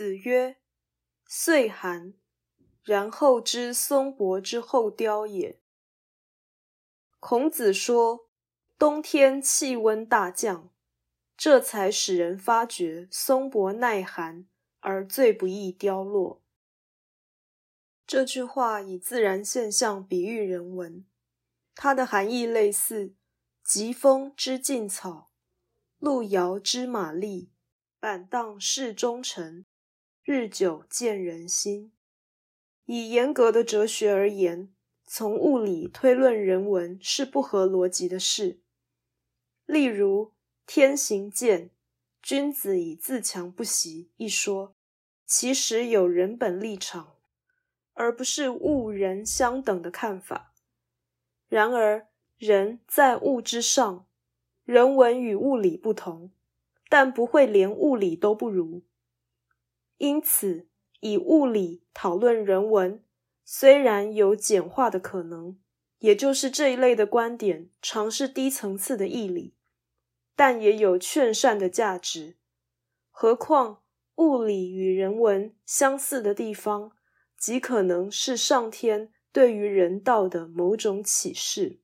子曰：“岁寒，然后知松柏之后凋也。”孔子说，冬天气温大降，这才使人发觉松柏耐寒而最不易凋落。这句话以自然现象比喻人文，它的含义类似“疾风知劲草，路遥知马力，板荡识忠臣，日久见人心”。以严格的哲学而言，从物理推论人文是不合逻辑的事。例如“天行健，君子以自强不息”一说，其实有人本立场。而不是物人相等的看法。然而，人在物之上，人文与物理不同，但不会连物理都不如。因此，以物理讨论人文，虽然有简化的可能，也就是这一类的观点常是低层次的义理，但也有劝善的价值。何况物理与人文相似的地方。极可能是上天对于人道的某种启示。